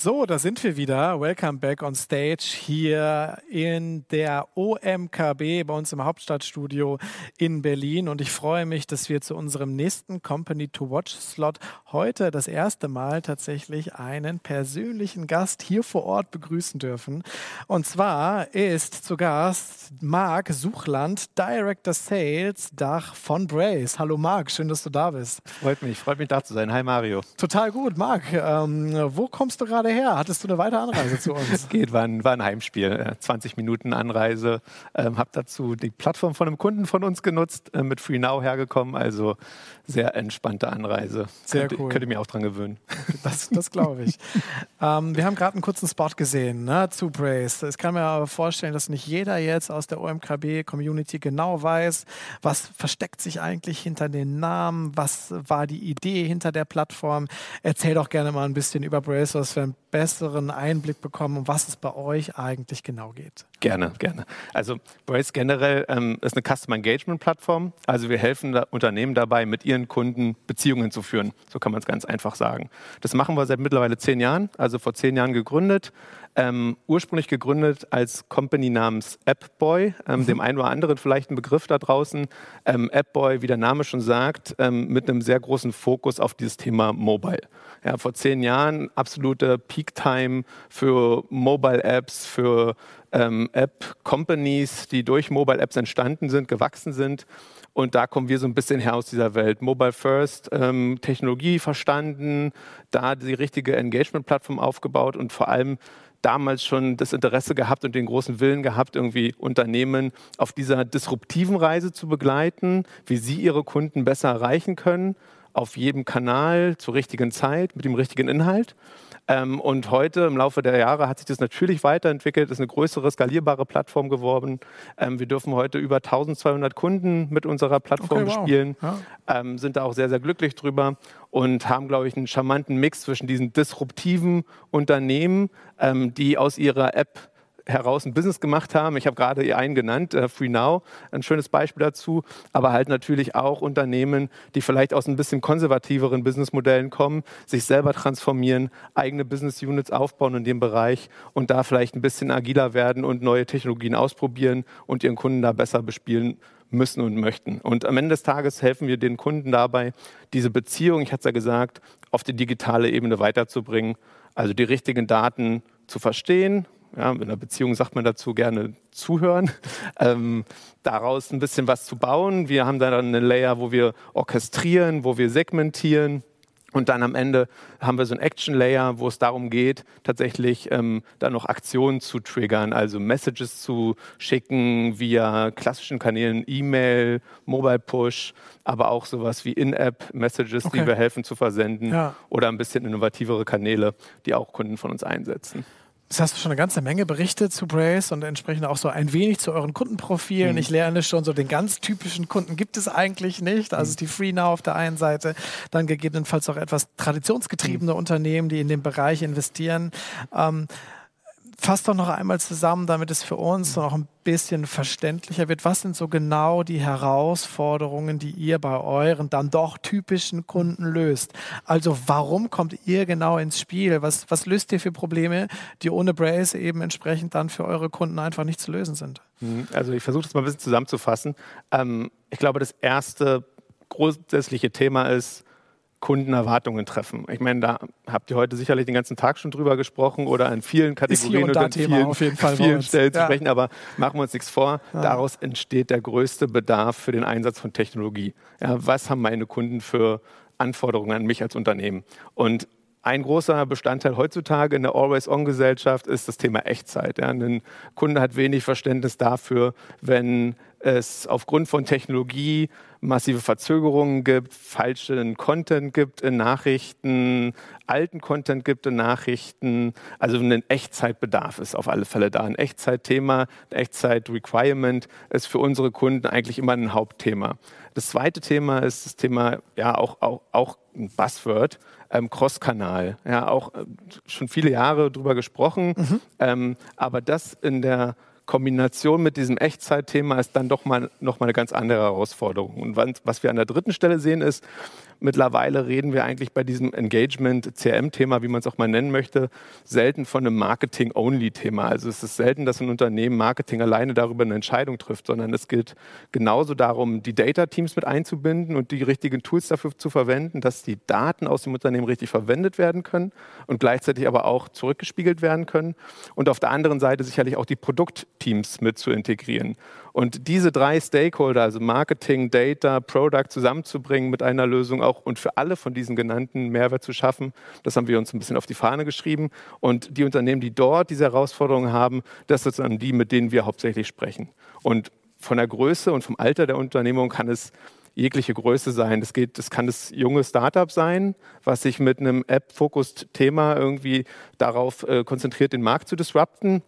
So, da sind wir wieder. Welcome back on stage hier in der OMKB bei uns im Hauptstadtstudio in Berlin. Und ich freue mich, dass wir zu unserem nächsten Company to Watch Slot heute das erste Mal tatsächlich einen persönlichen Gast hier vor Ort begrüßen dürfen. Und zwar ist zu Gast Marc Suchland, Director Sales Dach von Brace. Hallo Marc, schön, dass du da bist. Freut mich, freut mich da zu sein. Hi Mario. Total gut, Marc. Ähm, wo kommst du gerade gerade her? Hattest du eine weitere Anreise zu uns? Geht, war ein, war ein Heimspiel. 20 Minuten Anreise. Ähm, habe dazu die Plattform von einem Kunden von uns genutzt, äh, mit FreeNow hergekommen. Also sehr entspannte Anreise. Sehr könnte, cool. Könnte mir auch dran gewöhnen. Das, das glaube ich. ähm, wir haben gerade einen kurzen Spot gesehen ne, zu Brace. Ich kann mir aber vorstellen, dass nicht jeder jetzt aus der OMKB-Community genau weiß, was versteckt sich eigentlich hinter den Namen, was war die Idee hinter der Plattform. Erzähl doch gerne mal ein bisschen über Brace, was wir einen besseren Einblick bekommen, um was es bei euch eigentlich genau geht. Gerne, gerne. Also Brace generell ähm, ist eine Customer Engagement Plattform. Also wir helfen da Unternehmen dabei, mit ihren Kunden Beziehungen zu führen. So kann man es ganz einfach sagen. Das machen wir seit mittlerweile zehn Jahren, also vor zehn Jahren gegründet. Ähm, ursprünglich gegründet als Company namens AppBoy, ähm, mhm. dem einen oder anderen vielleicht ein Begriff da draußen. Ähm, AppBoy, wie der Name schon sagt, ähm, mit einem sehr großen Fokus auf dieses Thema Mobile. Ja, vor zehn Jahren absolute Peak-Time für Mobile-Apps, für ähm, App-Companies, die durch Mobile-Apps entstanden sind, gewachsen sind. Und da kommen wir so ein bisschen her aus dieser Welt. Mobile First, ähm, Technologie verstanden, da die richtige Engagement-Plattform aufgebaut und vor allem damals schon das Interesse gehabt und den großen Willen gehabt, irgendwie Unternehmen auf dieser disruptiven Reise zu begleiten, wie sie ihre Kunden besser erreichen können, auf jedem Kanal zur richtigen Zeit, mit dem richtigen Inhalt. Ähm, und heute im Laufe der Jahre hat sich das natürlich weiterentwickelt, ist eine größere, skalierbare Plattform geworden. Ähm, wir dürfen heute über 1200 Kunden mit unserer Plattform okay, wow. spielen, ja. ähm, sind da auch sehr, sehr glücklich drüber und haben, glaube ich, einen charmanten Mix zwischen diesen disruptiven Unternehmen, ähm, die aus ihrer App heraus ein Business gemacht haben. Ich habe gerade einen genannt, äh, FreeNow, ein schönes Beispiel dazu, aber halt natürlich auch Unternehmen, die vielleicht aus ein bisschen konservativeren Businessmodellen kommen, sich selber transformieren, eigene Business Units aufbauen in dem Bereich und da vielleicht ein bisschen agiler werden und neue Technologien ausprobieren und ihren Kunden da besser bespielen müssen und möchten. Und am Ende des Tages helfen wir den Kunden dabei, diese Beziehung, ich hatte es ja gesagt, auf die digitale Ebene weiterzubringen, also die richtigen Daten zu verstehen, ja, in einer Beziehung sagt man dazu gerne zuhören, ähm, daraus ein bisschen was zu bauen. Wir haben dann eine Layer, wo wir orchestrieren, wo wir segmentieren. Und dann am Ende haben wir so ein Action-Layer, wo es darum geht, tatsächlich ähm, dann noch Aktionen zu triggern, also Messages zu schicken via klassischen Kanälen, E-Mail, Mobile Push, aber auch sowas wie In-App-Messages, okay. die wir helfen zu versenden ja. oder ein bisschen innovativere Kanäle, die auch Kunden von uns einsetzen. Das hast du schon eine ganze Menge berichtet zu Brace und entsprechend auch so ein wenig zu euren Kundenprofilen. Mhm. Ich lerne schon so den ganz typischen Kunden gibt es eigentlich nicht. Also mhm. die FreeNow auf der einen Seite, dann gegebenenfalls auch etwas traditionsgetriebene mhm. Unternehmen, die in den Bereich investieren. Ähm, fass doch noch einmal zusammen, damit es für uns noch ein bisschen verständlicher wird. Was sind so genau die Herausforderungen, die ihr bei euren dann doch typischen Kunden löst? Also warum kommt ihr genau ins Spiel? Was, was löst ihr für Probleme, die ohne Brace eben entsprechend dann für eure Kunden einfach nicht zu lösen sind? Mhm. Also ich versuche das mal ein bisschen zusammenzufassen. Ähm, ich glaube, das erste grundsätzliche Thema ist, Kundenerwartungen treffen. Ich meine, da habt ihr heute sicherlich den ganzen Tag schon drüber gesprochen oder an vielen Kategorien und, und an vielen, auf jeden Fall vielen Stellen ja. zu sprechen, aber machen wir uns nichts vor. Ja. Daraus entsteht der größte Bedarf für den Einsatz von Technologie. Ja, was haben meine Kunden für Anforderungen an mich als Unternehmen? Und ein großer Bestandteil heutzutage in der Always-On-Gesellschaft ist das Thema Echtzeit. Ja. Ein Kunde hat wenig Verständnis dafür, wenn es aufgrund von Technologie massive Verzögerungen gibt, falschen Content gibt in Nachrichten, alten Content gibt in Nachrichten. Also ein Echtzeitbedarf ist auf alle Fälle da. Ein Echtzeitthema, ein Echtzeit-Requirement ist für unsere Kunden eigentlich immer ein Hauptthema. Das zweite Thema ist das Thema, ja, auch, auch, auch ein Buzzword, ähm, Cross-Kanal. Ja, auch äh, schon viele Jahre drüber gesprochen. Mhm. Ähm, aber das in der Kombination mit diesem Echtzeitthema ist dann doch mal noch mal eine ganz andere Herausforderung. Und was wir an der dritten Stelle sehen ist, Mittlerweile reden wir eigentlich bei diesem Engagement, CRM-Thema, wie man es auch mal nennen möchte, selten von einem Marketing-Only-Thema. Also es ist selten, dass ein Unternehmen Marketing alleine darüber eine Entscheidung trifft, sondern es geht genauso darum, die Data-Teams mit einzubinden und die richtigen Tools dafür zu verwenden, dass die Daten aus dem Unternehmen richtig verwendet werden können und gleichzeitig aber auch zurückgespiegelt werden können. Und auf der anderen Seite sicherlich auch die Produktteams mit zu integrieren. Und diese drei Stakeholder, also Marketing, Data, Product zusammenzubringen mit einer Lösung auch und für alle von diesen genannten Mehrwert zu schaffen, das haben wir uns ein bisschen auf die Fahne geschrieben. Und die Unternehmen, die dort diese Herausforderungen haben, das sind dann die, mit denen wir hauptsächlich sprechen. Und von der Größe und vom Alter der Unternehmung kann es jegliche Größe sein. Das, geht, das kann das junge Startup sein, was sich mit einem App-Focused-Thema irgendwie darauf äh, konzentriert, den Markt zu disrupten.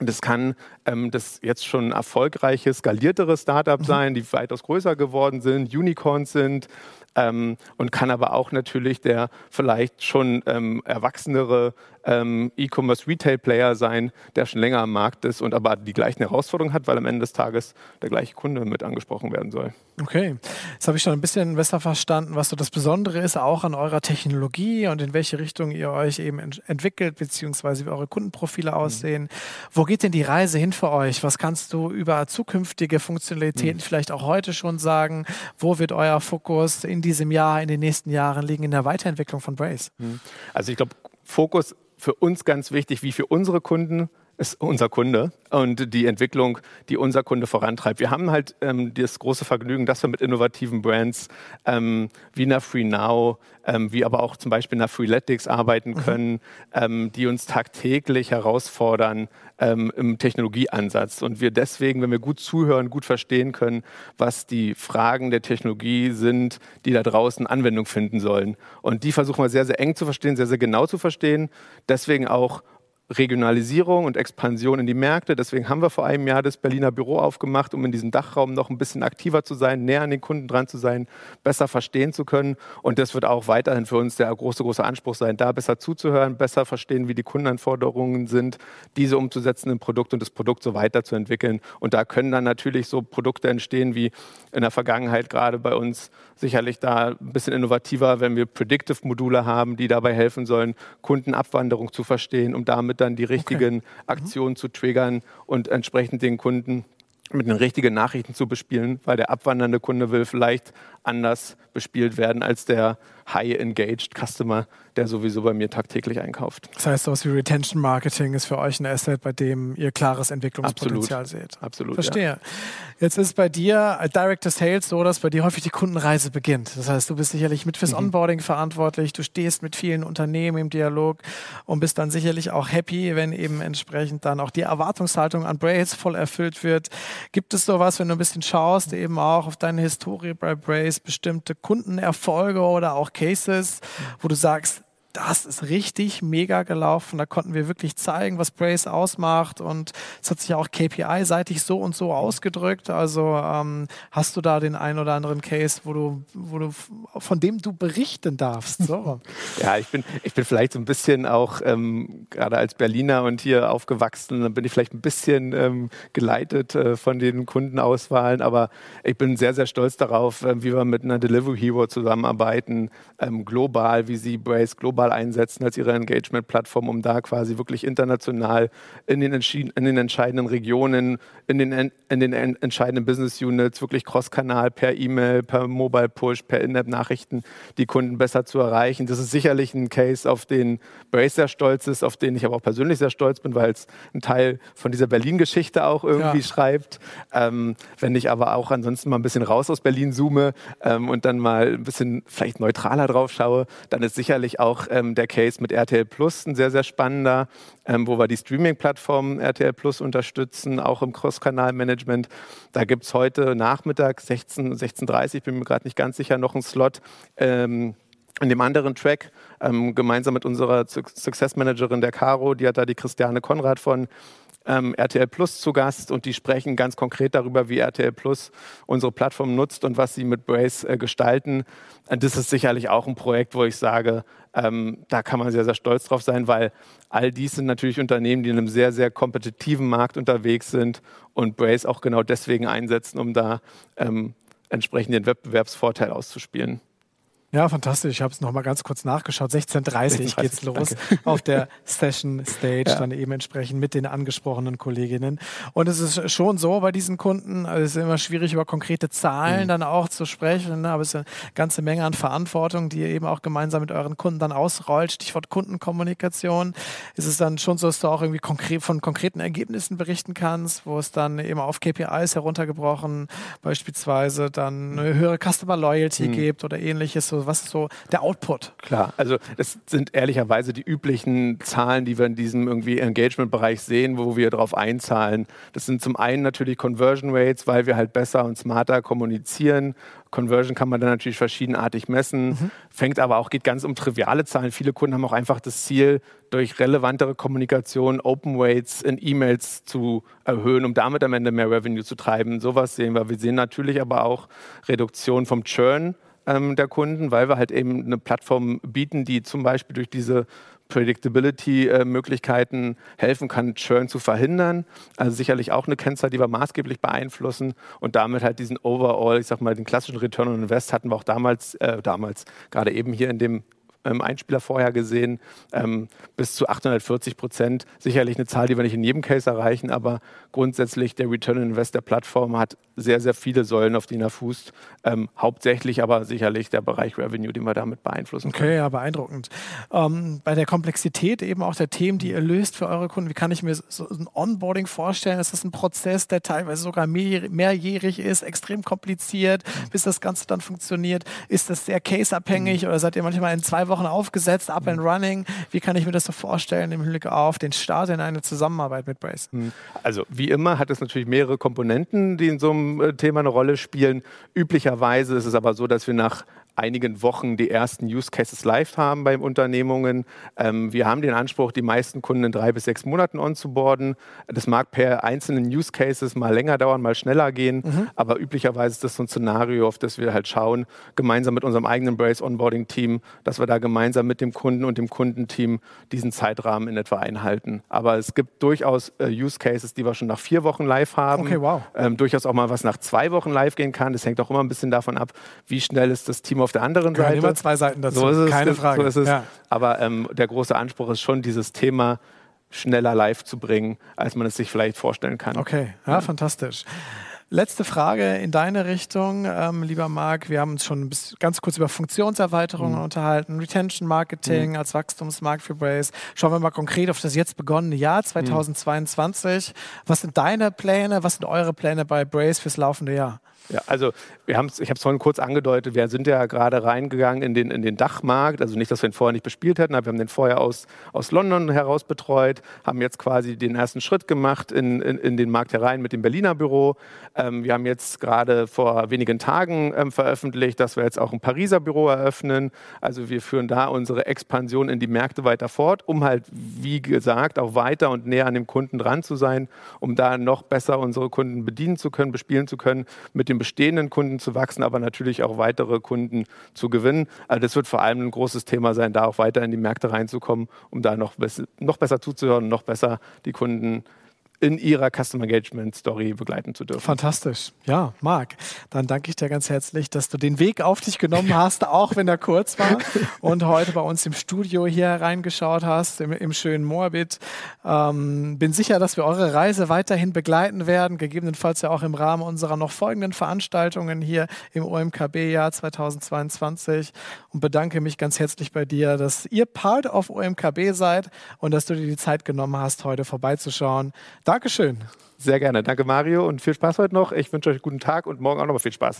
Das kann ähm, das jetzt schon erfolgreiche, skaliertere Startup mhm. sein, die weitaus größer geworden sind, Unicorns sind ähm, und kann aber auch natürlich der vielleicht schon ähm, erwachsenere ähm, E-Commerce-Retail-Player sein, der schon länger am Markt ist und aber die gleichen Herausforderungen hat, weil am Ende des Tages der gleiche Kunde mit angesprochen werden soll. Okay, jetzt habe ich schon ein bisschen besser verstanden, was so das Besondere ist, auch an eurer Technologie und in welche Richtung ihr euch eben ent entwickelt, beziehungsweise wie eure Kundenprofile mhm. aussehen. Mhm. Wo geht denn die Reise hin für euch? Was kannst du über zukünftige Funktionalitäten mhm. vielleicht auch heute schon sagen? Wo wird euer Fokus in diesem Jahr, in den nächsten Jahren liegen in der Weiterentwicklung von Brace? Mhm. Also ich glaube, Fokus für uns ganz wichtig, wie für unsere Kunden, ist unser Kunde und die Entwicklung, die unser Kunde vorantreibt. Wir haben halt ähm, das große Vergnügen, dass wir mit innovativen Brands ähm, wie einer Free Now, ähm, wie aber auch zum Beispiel einer Freeletics arbeiten mhm. können, mhm. die uns tagtäglich herausfordern ähm, im Technologieansatz. Und wir deswegen, wenn wir gut zuhören, gut verstehen können, was die Fragen der Technologie sind, die da draußen Anwendung finden sollen. Und die versuchen wir sehr, sehr eng zu verstehen, sehr, sehr genau zu verstehen. Deswegen auch Regionalisierung und Expansion in die Märkte. Deswegen haben wir vor einem Jahr das Berliner Büro aufgemacht, um in diesem Dachraum noch ein bisschen aktiver zu sein, näher an den Kunden dran zu sein, besser verstehen zu können. Und das wird auch weiterhin für uns der große, große Anspruch sein, da besser zuzuhören, besser verstehen, wie die Kundenanforderungen sind, diese umzusetzen im Produkt und das Produkt so weiterzuentwickeln. Und da können dann natürlich so Produkte entstehen, wie in der Vergangenheit gerade bei uns sicherlich da ein bisschen innovativer, wenn wir Predictive-Module haben, die dabei helfen sollen, Kundenabwanderung zu verstehen, um damit dann die richtigen okay. Aktionen mhm. zu triggern und entsprechend den Kunden mit den richtigen Nachrichten zu bespielen, weil der abwandernde Kunde will vielleicht anders bespielt werden als der high-engaged Customer, der sowieso bei mir tagtäglich einkauft. Das heißt, sowas wie Retention Marketing ist für euch ein Asset, bei dem ihr klares Entwicklungspotenzial Absolut. seht. Absolut. Verstehe. Ja. Jetzt ist bei dir Director Sales so, dass bei dir häufig die Kundenreise beginnt. Das heißt, du bist sicherlich mit fürs mhm. Onboarding verantwortlich, du stehst mit vielen Unternehmen im Dialog und bist dann sicherlich auch happy, wenn eben entsprechend dann auch die Erwartungshaltung an Brace voll erfüllt wird. Gibt es sowas, wenn du ein bisschen schaust, eben auch auf deine Historie bei Brace, bestimmte Kundenerfolge oder auch Cases, wo du sagst, das ist richtig mega gelaufen. Da konnten wir wirklich zeigen, was Brace ausmacht. Und es hat sich auch KPI-seitig so und so ausgedrückt. Also ähm, hast du da den einen oder anderen Case, wo du, wo du, von dem du berichten darfst? So. ja, ich bin, ich bin vielleicht so ein bisschen auch, ähm, gerade als Berliner und hier aufgewachsen, bin ich vielleicht ein bisschen ähm, geleitet äh, von den Kundenauswahlen. Aber ich bin sehr, sehr stolz darauf, äh, wie wir mit einer Delivery Hero zusammenarbeiten, ähm, global, wie sie Brace global global einsetzen als ihre Engagement-Plattform, um da quasi wirklich international in den, in den entscheidenden Regionen, in den, in den entscheidenden Business Units, wirklich Cross-Kanal per E-Mail, per Mobile Push, per In-App-Nachrichten die Kunden besser zu erreichen. Das ist sicherlich ein Case, auf den Brace sehr stolz ist, auf den ich aber auch persönlich sehr stolz bin, weil es ein Teil von dieser Berlin-Geschichte auch irgendwie ja. schreibt. Ähm, wenn ich aber auch ansonsten mal ein bisschen raus aus Berlin zoome ähm, und dann mal ein bisschen vielleicht neutraler drauf schaue, dann ist sicherlich auch ähm, der Case mit RTL Plus, ein sehr, sehr spannender, ähm, wo wir die Streaming-Plattform RTL Plus unterstützen, auch im Cross-Kanal-Management. Da gibt es heute Nachmittag, 16, 16.30 bin mir gerade nicht ganz sicher, noch einen Slot. Ähm, in dem anderen Track, ähm, gemeinsam mit unserer Success Managerin der Caro, die hat da die Christiane Konrad von ähm, RTL Plus zu Gast und die sprechen ganz konkret darüber, wie RTL Plus unsere Plattform nutzt und was sie mit Brace äh, gestalten. Und das ist sicherlich auch ein Projekt, wo ich sage, ähm, da kann man sehr, sehr stolz drauf sein, weil all dies sind natürlich Unternehmen, die in einem sehr, sehr kompetitiven Markt unterwegs sind und Brace auch genau deswegen einsetzen, um da ähm, entsprechend den Wettbewerbsvorteil auszuspielen. Ja, fantastisch. Ich habe es nochmal ganz kurz nachgeschaut. 16.30 Uhr geht's los danke. auf der Session Stage, ja. dann eben entsprechend mit den angesprochenen Kolleginnen. Und es ist schon so bei diesen Kunden, also es ist immer schwierig, über konkrete Zahlen mhm. dann auch zu sprechen, ne? aber es ist eine ganze Menge an Verantwortung, die ihr eben auch gemeinsam mit euren Kunden dann ausrollt. Stichwort Kundenkommunikation. Ist es dann schon so, dass du auch irgendwie konkret von konkreten Ergebnissen berichten kannst, wo es dann eben auf KPIs heruntergebrochen beispielsweise dann eine höhere Customer Loyalty mhm. gibt oder ähnliches, so was ist so der Output? Klar, also das sind ehrlicherweise die üblichen Zahlen, die wir in diesem irgendwie Engagement-Bereich sehen, wo wir darauf einzahlen. Das sind zum einen natürlich Conversion Rates, weil wir halt besser und smarter kommunizieren. Conversion kann man dann natürlich verschiedenartig messen, mhm. fängt aber auch, geht ganz um triviale Zahlen. Viele Kunden haben auch einfach das Ziel, durch relevantere Kommunikation Open Weights in E-Mails zu erhöhen, um damit am Ende mehr Revenue zu treiben. Sowas sehen wir. Wir sehen natürlich aber auch Reduktion vom Churn ähm, der Kunden, weil wir halt eben eine Plattform bieten, die zum Beispiel durch diese Predictability-Möglichkeiten helfen kann, Churn zu verhindern. Also sicherlich auch eine Kennzahl, die wir maßgeblich beeinflussen und damit halt diesen Overall, ich sag mal, den klassischen Return on Invest hatten wir auch damals, äh, damals gerade eben hier in dem ähm, Einspieler vorher gesehen, ähm, bis zu 840 Prozent. Sicherlich eine Zahl, die wir nicht in jedem Case erreichen, aber grundsätzlich der Return on Invest der Plattform hat sehr, sehr viele Säulen, auf denen er fußt. Ähm, hauptsächlich aber sicherlich der Bereich Revenue, den wir damit beeinflussen können. Okay, ja, beeindruckend. Ähm, bei der Komplexität eben auch der Themen, die ihr löst für eure Kunden, wie kann ich mir so ein Onboarding vorstellen? Ist das ein Prozess, der teilweise sogar mehr, mehrjährig ist, extrem kompliziert, bis das Ganze dann funktioniert? Ist das sehr caseabhängig mhm. oder seid ihr manchmal in zwei Wochen aufgesetzt, up and running? Wie kann ich mir das so vorstellen im Hinblick auf den Start in eine Zusammenarbeit mit Brace? Mhm. Also wie immer hat es natürlich mehrere Komponenten, die in so einem äh, Thema eine Rolle spielen. Üblicherweise ist es aber so, dass wir nach einigen Wochen die ersten Use Cases live haben bei Unternehmungen. Ähm, wir haben den Anspruch, die meisten Kunden in drei bis sechs Monaten onzuboarden. Das mag per einzelnen Use Cases mal länger dauern, mal schneller gehen, mhm. aber üblicherweise ist das so ein Szenario, auf das wir halt schauen, gemeinsam mit unserem eigenen Brace Onboarding Team, dass wir da gemeinsam mit dem Kunden und dem Kundenteam diesen Zeitrahmen in etwa einhalten. Aber es gibt durchaus äh, Use Cases, die wir schon nach vier Wochen live haben. Okay, wow. Ähm, durchaus auch mal was nach zwei Wochen live gehen kann. Das hängt auch immer ein bisschen davon ab, wie schnell ist das Team auf auf der anderen Gehören Seite. immer zwei Seiten dazu, so ist es, keine Frage. So ist es. Ja. Aber ähm, der große Anspruch ist schon, dieses Thema schneller live zu bringen, als man es sich vielleicht vorstellen kann. Okay, ja, ja. fantastisch. Letzte Frage in deine Richtung, ähm, lieber Marc. Wir haben uns schon ganz kurz über Funktionserweiterungen mhm. unterhalten, Retention Marketing mhm. als Wachstumsmarkt für Brace. Schauen wir mal konkret auf das jetzt begonnene Jahr 2022. Mhm. Was sind deine Pläne? Was sind eure Pläne bei Brace fürs laufende Jahr? Ja, also wir haben ich habe es vorhin kurz angedeutet, wir sind ja gerade reingegangen in den, in den Dachmarkt, also nicht, dass wir ihn vorher nicht bespielt hätten, aber wir haben den vorher aus, aus London heraus betreut, haben jetzt quasi den ersten Schritt gemacht in, in, in den Markt herein mit dem Berliner Büro. Ähm, wir haben jetzt gerade vor wenigen Tagen ähm, veröffentlicht, dass wir jetzt auch ein Pariser Büro eröffnen. Also wir führen da unsere Expansion in die Märkte weiter fort, um halt, wie gesagt, auch weiter und näher an dem Kunden dran zu sein, um da noch besser unsere Kunden bedienen zu können, bespielen zu können mit dem bestehenden Kunden zu wachsen, aber natürlich auch weitere Kunden zu gewinnen. Also das wird vor allem ein großes Thema sein, da auch weiter in die Märkte reinzukommen, um da noch, noch besser zuzuhören, noch besser die Kunden in ihrer Customer Engagement Story begleiten zu dürfen. Fantastisch. Ja, Marc, dann danke ich dir ganz herzlich, dass du den Weg auf dich genommen hast, auch wenn er kurz war und heute bei uns im Studio hier reingeschaut hast, im, im schönen Moabit. Ähm, bin sicher, dass wir eure Reise weiterhin begleiten werden, gegebenenfalls ja auch im Rahmen unserer noch folgenden Veranstaltungen hier im OMKB-Jahr 2022 und bedanke mich ganz herzlich bei dir, dass ihr Part of OMKB seid und dass du dir die Zeit genommen hast, heute vorbeizuschauen. Dankeschön. Sehr gerne. Danke, Mario, und viel Spaß heute noch. Ich wünsche euch einen guten Tag und morgen auch noch mal viel Spaß.